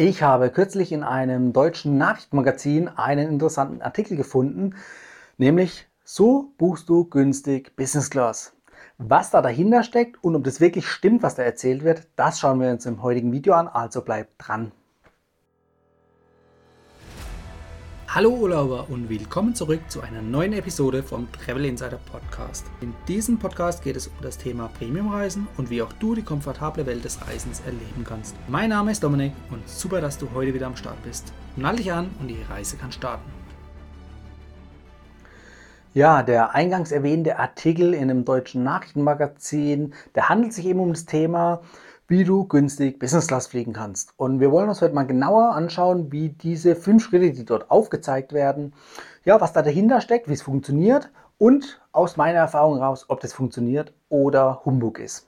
Ich habe kürzlich in einem deutschen Nachrichtenmagazin einen interessanten Artikel gefunden, nämlich So buchst du günstig Business Class. Was da dahinter steckt und ob das wirklich stimmt, was da erzählt wird, das schauen wir uns im heutigen Video an, also bleibt dran. Hallo Urlauber und willkommen zurück zu einer neuen Episode vom Travel Insider Podcast. In diesem Podcast geht es um das Thema Premiumreisen und wie auch du die komfortable Welt des Reisens erleben kannst. Mein Name ist Dominik und super, dass du heute wieder am Start bist. Nall dich an und die Reise kann starten. Ja, der eingangs erwähnte Artikel in einem deutschen Nachrichtenmagazin, der handelt sich eben um das Thema wie du günstig Business Class fliegen kannst. Und wir wollen uns heute mal genauer anschauen, wie diese fünf Schritte, die dort aufgezeigt werden, ja, was da dahinter steckt, wie es funktioniert und aus meiner Erfahrung heraus, ob das funktioniert oder Humbug ist.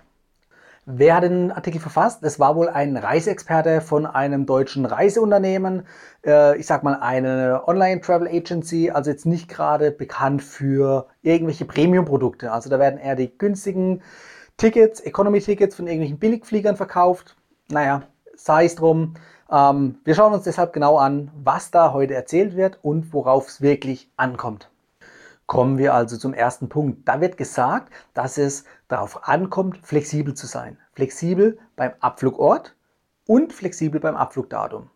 Wer hat den Artikel verfasst? Das war wohl ein Reiseexperte von einem deutschen Reiseunternehmen. Äh, ich sag mal eine Online-Travel Agency, also jetzt nicht gerade bekannt für irgendwelche Premium-Produkte. Also da werden eher die günstigen Tickets, Economy-Tickets von irgendwelchen Billigfliegern verkauft. Naja, sei es drum. Ähm, wir schauen uns deshalb genau an, was da heute erzählt wird und worauf es wirklich ankommt. Kommen wir also zum ersten Punkt. Da wird gesagt, dass es darauf ankommt, flexibel zu sein. Flexibel beim Abflugort und flexibel beim Abflugdatum.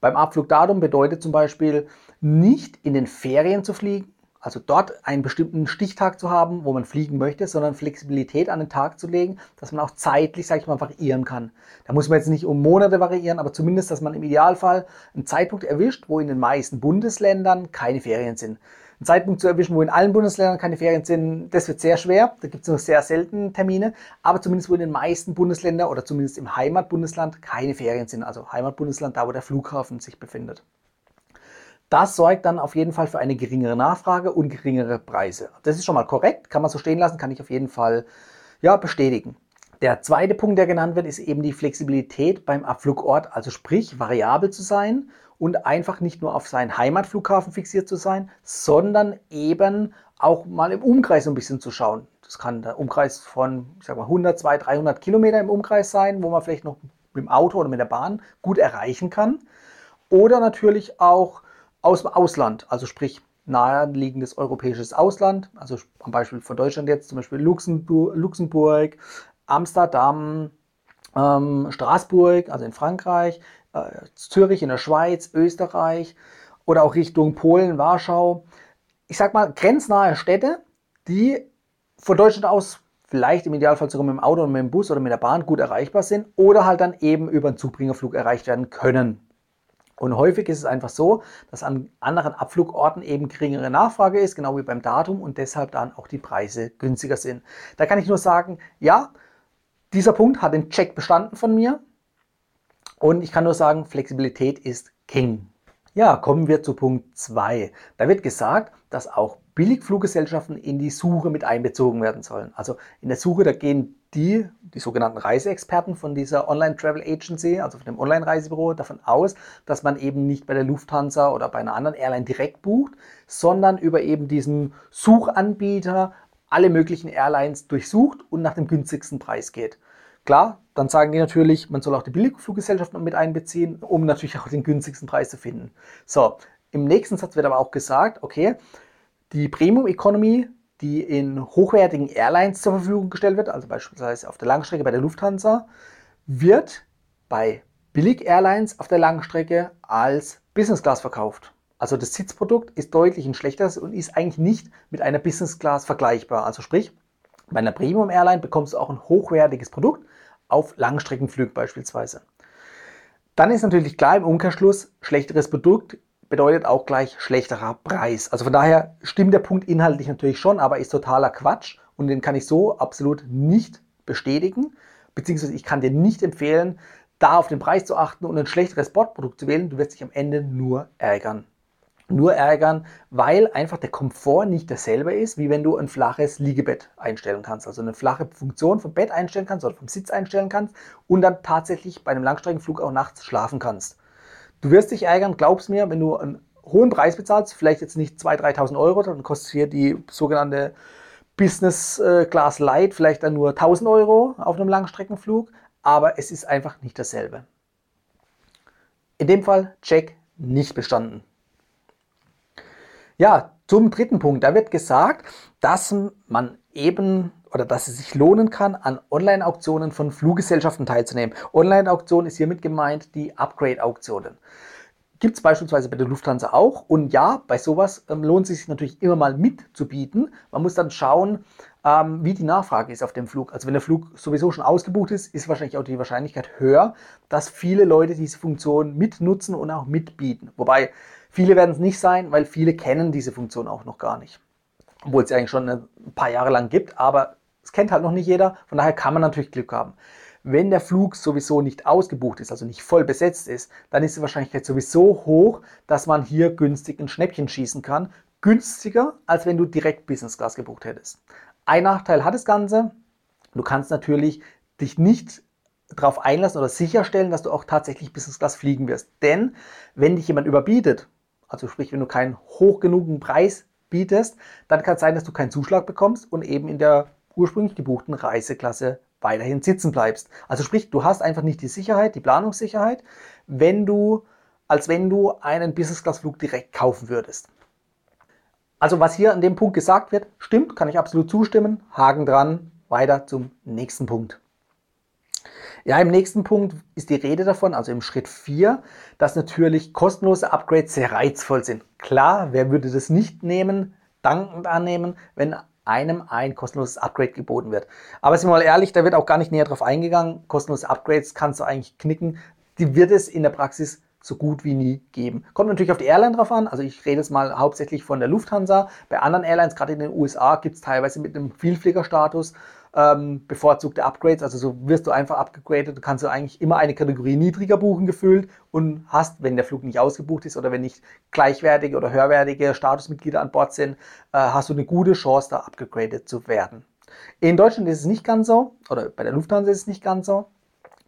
Beim Abflugdatum bedeutet zum Beispiel nicht in den Ferien zu fliegen, also dort einen bestimmten Stichtag zu haben, wo man fliegen möchte, sondern Flexibilität an den Tag zu legen, dass man auch zeitlich, sage ich mal, variieren kann. Da muss man jetzt nicht um Monate variieren, aber zumindest, dass man im Idealfall einen Zeitpunkt erwischt, wo in den meisten Bundesländern keine Ferien sind. Einen Zeitpunkt zu erwischen, wo in allen Bundesländern keine Ferien sind, das wird sehr schwer. Da gibt es nur sehr selten Termine, aber zumindest wo in den meisten Bundesländern oder zumindest im Heimatbundesland keine Ferien sind. Also Heimatbundesland, da wo der Flughafen sich befindet. Das sorgt dann auf jeden Fall für eine geringere Nachfrage und geringere Preise. Das ist schon mal korrekt, kann man so stehen lassen, kann ich auf jeden Fall ja, bestätigen. Der zweite Punkt, der genannt wird, ist eben die Flexibilität beim Abflugort, also sprich variabel zu sein und einfach nicht nur auf seinen Heimatflughafen fixiert zu sein, sondern eben auch mal im Umkreis ein bisschen zu schauen. Das kann der Umkreis von, ich sag mal, 100, 200, 300 Kilometer im Umkreis sein, wo man vielleicht noch mit dem Auto oder mit der Bahn gut erreichen kann. Oder natürlich auch aus dem Ausland, also sprich naheliegendes europäisches Ausland, also am Beispiel von Deutschland jetzt zum Beispiel Luxemburg, Luxemburg Amsterdam, ähm, Straßburg, also in Frankreich, äh, Zürich in der Schweiz, Österreich oder auch Richtung Polen, Warschau. Ich sag mal grenznahe Städte, die von Deutschland aus vielleicht im Idealfall sogar mit dem Auto und mit dem Bus oder mit der Bahn gut erreichbar sind oder halt dann eben über einen Zugbringerflug erreicht werden können. Und häufig ist es einfach so, dass an anderen Abflugorten eben geringere Nachfrage ist, genau wie beim Datum und deshalb dann auch die Preise günstiger sind. Da kann ich nur sagen, ja, dieser Punkt hat den Check bestanden von mir und ich kann nur sagen, Flexibilität ist King. Ja, kommen wir zu Punkt 2. Da wird gesagt, dass auch Billigfluggesellschaften in die Suche mit einbezogen werden sollen. Also in der Suche, da gehen die, die sogenannten Reiseexperten von dieser Online-Travel Agency, also von dem Online-Reisebüro, davon aus, dass man eben nicht bei der Lufthansa oder bei einer anderen Airline direkt bucht, sondern über eben diesen Suchanbieter alle möglichen Airlines durchsucht und nach dem günstigsten Preis geht. Klar, dann sagen die natürlich, man soll auch die Billigfluggesellschaften mit einbeziehen, um natürlich auch den günstigsten Preis zu finden. So, im nächsten Satz wird aber auch gesagt, okay, die Premium Economy die in hochwertigen Airlines zur Verfügung gestellt wird, also beispielsweise auf der Langstrecke bei der Lufthansa, wird bei Billig-Airlines auf der Langstrecke als Business Class verkauft. Also das Sitzprodukt ist deutlich ein schlechteres und ist eigentlich nicht mit einer Business Class vergleichbar. Also sprich, bei einer Premium Airline bekommst du auch ein hochwertiges Produkt auf Langstreckenflügen beispielsweise. Dann ist natürlich klar im Umkehrschluss, schlechteres Produkt bedeutet auch gleich schlechterer Preis. Also von daher stimmt der Punkt inhaltlich natürlich schon, aber ist totaler Quatsch und den kann ich so absolut nicht bestätigen, beziehungsweise ich kann dir nicht empfehlen, da auf den Preis zu achten und ein schlechteres Bordprodukt zu wählen. Du wirst dich am Ende nur ärgern. Nur ärgern, weil einfach der Komfort nicht dasselbe ist, wie wenn du ein flaches Liegebett einstellen kannst. Also eine flache Funktion vom Bett einstellen kannst oder vom Sitz einstellen kannst und dann tatsächlich bei einem Langstreckenflug auch nachts schlafen kannst. Du wirst dich ärgern, glaubst mir, wenn du einen hohen Preis bezahlst, vielleicht jetzt nicht 2.000, 3.000 Euro, dann kostet hier die sogenannte Business äh, Class Light vielleicht dann nur 1.000 Euro auf einem Langstreckenflug, aber es ist einfach nicht dasselbe. In dem Fall Check nicht bestanden. Ja, zum dritten Punkt. Da wird gesagt, dass man eben oder dass es sich lohnen kann, an Online-Auktionen von Fluggesellschaften teilzunehmen. Online-Auktion ist hiermit gemeint die Upgrade-Auktionen. Gibt es beispielsweise bei der Lufthansa auch. Und ja, bei sowas ähm, lohnt es sich natürlich immer mal mitzubieten. Man muss dann schauen, ähm, wie die Nachfrage ist auf dem Flug. Also wenn der Flug sowieso schon ausgebucht ist, ist wahrscheinlich auch die Wahrscheinlichkeit höher, dass viele Leute diese Funktion mitnutzen und auch mitbieten. Wobei viele werden es nicht sein, weil viele kennen diese Funktion auch noch gar nicht. Obwohl es ja eigentlich schon ein paar Jahre lang gibt, aber es kennt halt noch nicht jeder. Von daher kann man natürlich Glück haben. Wenn der Flug sowieso nicht ausgebucht ist, also nicht voll besetzt ist, dann ist die Wahrscheinlichkeit sowieso hoch, dass man hier günstig ein Schnäppchen schießen kann. Günstiger, als wenn du direkt Business Class gebucht hättest. Ein Nachteil hat das Ganze. Du kannst natürlich dich nicht darauf einlassen oder sicherstellen, dass du auch tatsächlich Business Class fliegen wirst. Denn wenn dich jemand überbietet, also sprich, wenn du keinen hoch genugen Preis bietest, dann kann es sein, dass du keinen Zuschlag bekommst und eben in der ursprünglich gebuchten Reiseklasse weiterhin sitzen bleibst. Also sprich, du hast einfach nicht die Sicherheit, die Planungssicherheit, wenn du, als wenn du einen Business-Class-Flug direkt kaufen würdest. Also was hier an dem Punkt gesagt wird, stimmt, kann ich absolut zustimmen. Haken dran, weiter zum nächsten Punkt. Ja, im nächsten Punkt ist die Rede davon, also im Schritt 4, dass natürlich kostenlose Upgrades sehr reizvoll sind. Klar, wer würde das nicht nehmen, dankend annehmen, wenn einem ein kostenloses Upgrade geboten wird. Aber sind wir mal ehrlich, da wird auch gar nicht näher drauf eingegangen. Kostenlose Upgrades kannst du eigentlich knicken. Die wird es in der Praxis so gut wie nie geben. Kommt natürlich auf die Airline drauf an. Also ich rede jetzt mal hauptsächlich von der Lufthansa. Bei anderen Airlines, gerade in den USA, gibt es teilweise mit einem Vielfliegerstatus ähm, bevorzugte Upgrades. Also so wirst du einfach abgegradet. Du kannst du eigentlich immer eine Kategorie niedriger buchen gefühlt und hast, wenn der Flug nicht ausgebucht ist oder wenn nicht gleichwertige oder höherwertige Statusmitglieder an Bord sind, äh, hast du eine gute Chance, da abgegradet zu werden. In Deutschland ist es nicht ganz so, oder bei der Lufthansa ist es nicht ganz so.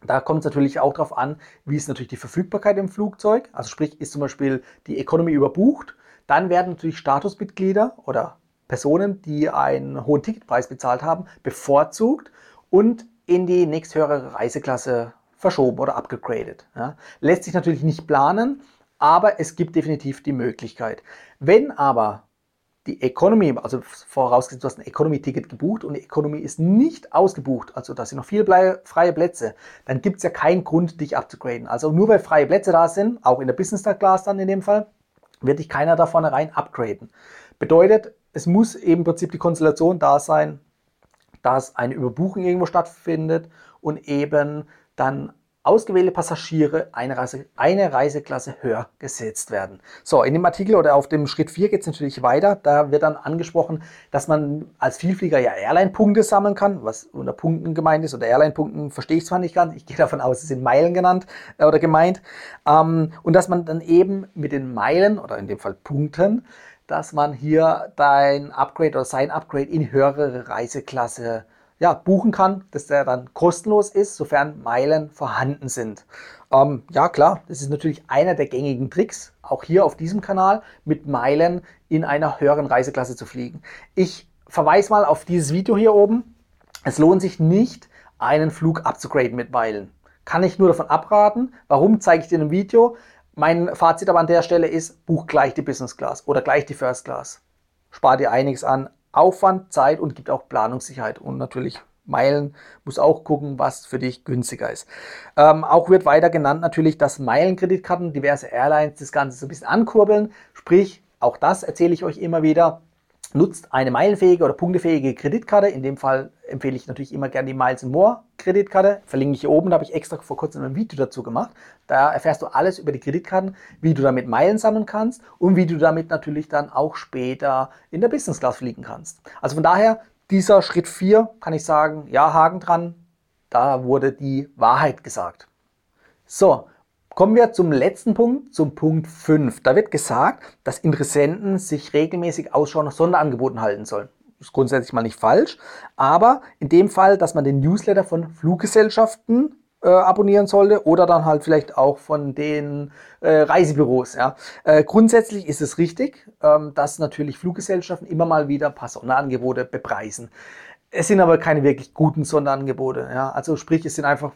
Da kommt es natürlich auch darauf an, wie ist natürlich die Verfügbarkeit im Flugzeug. Also sprich, ist zum Beispiel die Economy überbucht, dann werden natürlich Statusmitglieder oder Personen, die einen hohen Ticketpreis bezahlt haben, bevorzugt und in die nächsthöhere Reiseklasse verschoben oder abgegradet. Ja. Lässt sich natürlich nicht planen, aber es gibt definitiv die Möglichkeit. Wenn aber die Economy, also vorausgesetzt, du hast ein Economy-Ticket gebucht und die Economy ist nicht ausgebucht, also da sind noch viele freie Plätze, dann gibt es ja keinen Grund, dich abzugraden. Also nur weil freie Plätze da sind, auch in der Business Class dann in dem Fall, wird dich keiner da vornherein upgraden. Bedeutet, es muss eben im Prinzip die Konstellation da sein, dass eine Überbuchung irgendwo stattfindet und eben dann ausgewählte Passagiere eine, Reise, eine Reiseklasse höher gesetzt werden. So, in dem Artikel oder auf dem Schritt 4 geht es natürlich weiter. Da wird dann angesprochen, dass man als Vielflieger ja Airline-Punkte sammeln kann, was unter Punkten gemeint ist. Oder Airline-Punkten verstehe ich zwar nicht ganz, ich gehe davon aus, es sind Meilen genannt äh, oder gemeint. Ähm, und dass man dann eben mit den Meilen oder in dem Fall Punkten dass man hier dein Upgrade oder sein Upgrade in höhere Reiseklasse ja, buchen kann, dass der dann kostenlos ist, sofern Meilen vorhanden sind. Ähm, ja klar, das ist natürlich einer der gängigen Tricks, auch hier auf diesem Kanal, mit Meilen in einer höheren Reiseklasse zu fliegen. Ich verweise mal auf dieses Video hier oben. Es lohnt sich nicht, einen Flug abzugraden mit Meilen. Kann ich nur davon abraten. Warum zeige ich dir in einem Video? Mein Fazit aber an der Stelle ist, buch gleich die Business Class oder gleich die First Class. Spar dir einiges an Aufwand, Zeit und gibt auch Planungssicherheit. Und natürlich Meilen muss auch gucken, was für dich günstiger ist. Ähm, auch wird weiter genannt natürlich, dass Meilenkreditkarten diverse Airlines das Ganze so ein bisschen ankurbeln. Sprich, auch das erzähle ich euch immer wieder nutzt eine meilenfähige oder punktefähige Kreditkarte. In dem Fall empfehle ich natürlich immer gerne die Miles More Kreditkarte. Verlinke ich hier oben, da habe ich extra vor kurzem ein Video dazu gemacht. Da erfährst du alles über die Kreditkarten, wie du damit Meilen sammeln kannst und wie du damit natürlich dann auch später in der Business Class fliegen kannst. Also von daher, dieser Schritt 4 kann ich sagen, ja, Haken dran, da wurde die Wahrheit gesagt. So, Kommen wir zum letzten Punkt, zum Punkt 5. Da wird gesagt, dass Interessenten sich regelmäßig Ausschau nach Sonderangeboten halten sollen. Das ist grundsätzlich mal nicht falsch, aber in dem Fall, dass man den Newsletter von Fluggesellschaften äh, abonnieren sollte oder dann halt vielleicht auch von den äh, Reisebüros. Ja. Äh, grundsätzlich ist es richtig, ähm, dass natürlich Fluggesellschaften immer mal wieder ein paar Sonderangebote bepreisen. Es sind aber keine wirklich guten Sonderangebote. Ja. Also sprich, es sind einfach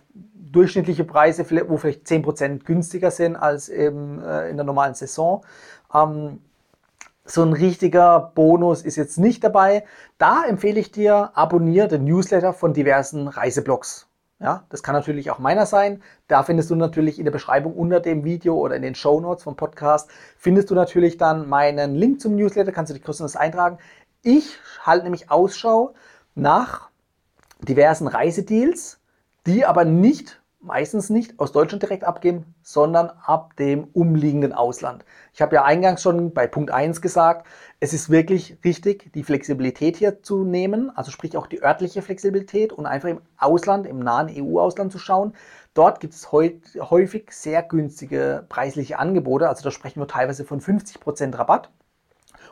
durchschnittliche Preise, wo vielleicht 10% günstiger sind als eben, äh, in der normalen Saison. Ähm, so ein richtiger Bonus ist jetzt nicht dabei. Da empfehle ich dir, abonniere den Newsletter von diversen Reiseblogs. Ja, das kann natürlich auch meiner sein. Da findest du natürlich in der Beschreibung unter dem Video oder in den Show Notes vom Podcast, findest du natürlich dann meinen Link zum Newsletter, kannst du dich kostenlos eintragen. Ich halte nämlich Ausschau nach diversen Reisedeals, die aber nicht meistens nicht aus Deutschland direkt abgeben, sondern ab dem umliegenden Ausland. Ich habe ja eingangs schon bei Punkt 1 gesagt, es ist wirklich richtig, die Flexibilität hier zu nehmen, also sprich auch die örtliche Flexibilität und einfach im Ausland, im nahen EU-Ausland zu schauen. Dort gibt es häufig sehr günstige preisliche Angebote, also da sprechen wir teilweise von 50% Rabatt.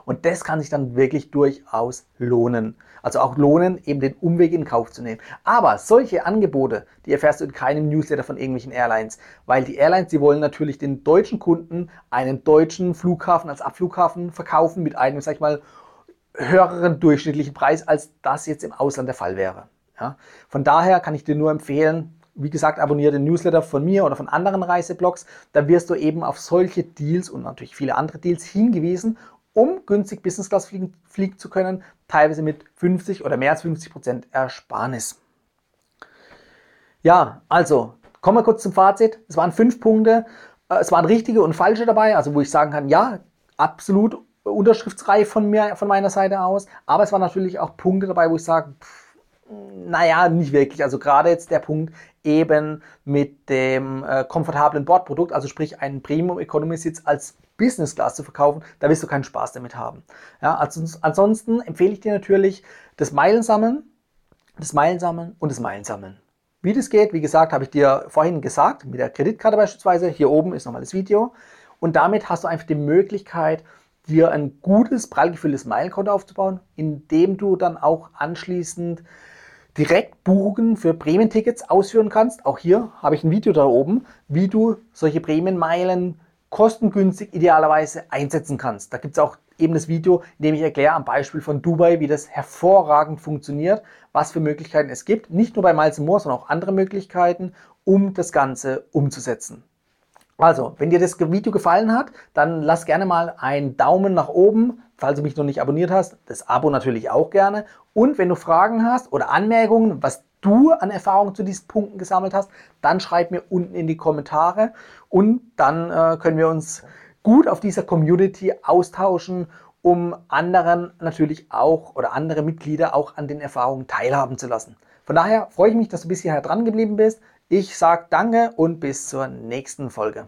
Und das kann sich dann wirklich durchaus lohnen. Also auch lohnen, eben den Umweg in Kauf zu nehmen. Aber solche Angebote, die erfährst du in keinem Newsletter von irgendwelchen Airlines, weil die Airlines, die wollen natürlich den deutschen Kunden einen deutschen Flughafen als Abflughafen verkaufen mit einem, sag ich mal, höheren durchschnittlichen Preis, als das jetzt im Ausland der Fall wäre. Ja? Von daher kann ich dir nur empfehlen, wie gesagt, abonniere den Newsletter von mir oder von anderen Reiseblogs. Da wirst du eben auf solche Deals und natürlich viele andere Deals hingewiesen um günstig Business Class fliegen, fliegen zu können, teilweise mit 50 oder mehr als 50 Prozent Ersparnis. Ja, also kommen wir kurz zum Fazit. Es waren fünf Punkte. Äh, es waren richtige und falsche dabei, also wo ich sagen kann, ja, absolut unterschriftsreich von mir, von meiner Seite aus. Aber es waren natürlich auch Punkte dabei, wo ich sage, pff, naja, nicht wirklich. Also gerade jetzt der Punkt eben mit dem äh, komfortablen Bordprodukt, also sprich einen Premium Economy Sitz als Business Class zu verkaufen, da wirst du keinen Spaß damit haben. Ja, also, ansonsten empfehle ich dir natürlich das Meilensammeln, das Meilensammeln und das Meilensammeln. Wie das geht, wie gesagt, habe ich dir vorhin gesagt, mit der Kreditkarte beispielsweise. Hier oben ist nochmal das Video. Und damit hast du einfach die Möglichkeit, dir ein gutes, prall gefülltes Meilenkonto aufzubauen, indem du dann auch anschließend direkt Buchungen für Prämientickets ausführen kannst. Auch hier habe ich ein Video da oben, wie du solche Prämienmeilen kostengünstig idealerweise einsetzen kannst. Da gibt es auch eben das Video, in dem ich erkläre am Beispiel von Dubai, wie das hervorragend funktioniert, was für Möglichkeiten es gibt, nicht nur bei Miles More, sondern auch andere Möglichkeiten, um das Ganze umzusetzen. Also, wenn dir das Video gefallen hat, dann lass gerne mal einen Daumen nach oben, falls du mich noch nicht abonniert hast. Das Abo natürlich auch gerne. Und wenn du Fragen hast oder Anmerkungen, was du an Erfahrungen zu diesen Punkten gesammelt hast, dann schreib mir unten in die Kommentare und dann äh, können wir uns gut auf dieser Community austauschen, um anderen natürlich auch oder andere Mitglieder auch an den Erfahrungen teilhaben zu lassen. Von daher freue ich mich, dass du bis hierher dran geblieben bist. Ich sage danke und bis zur nächsten Folge.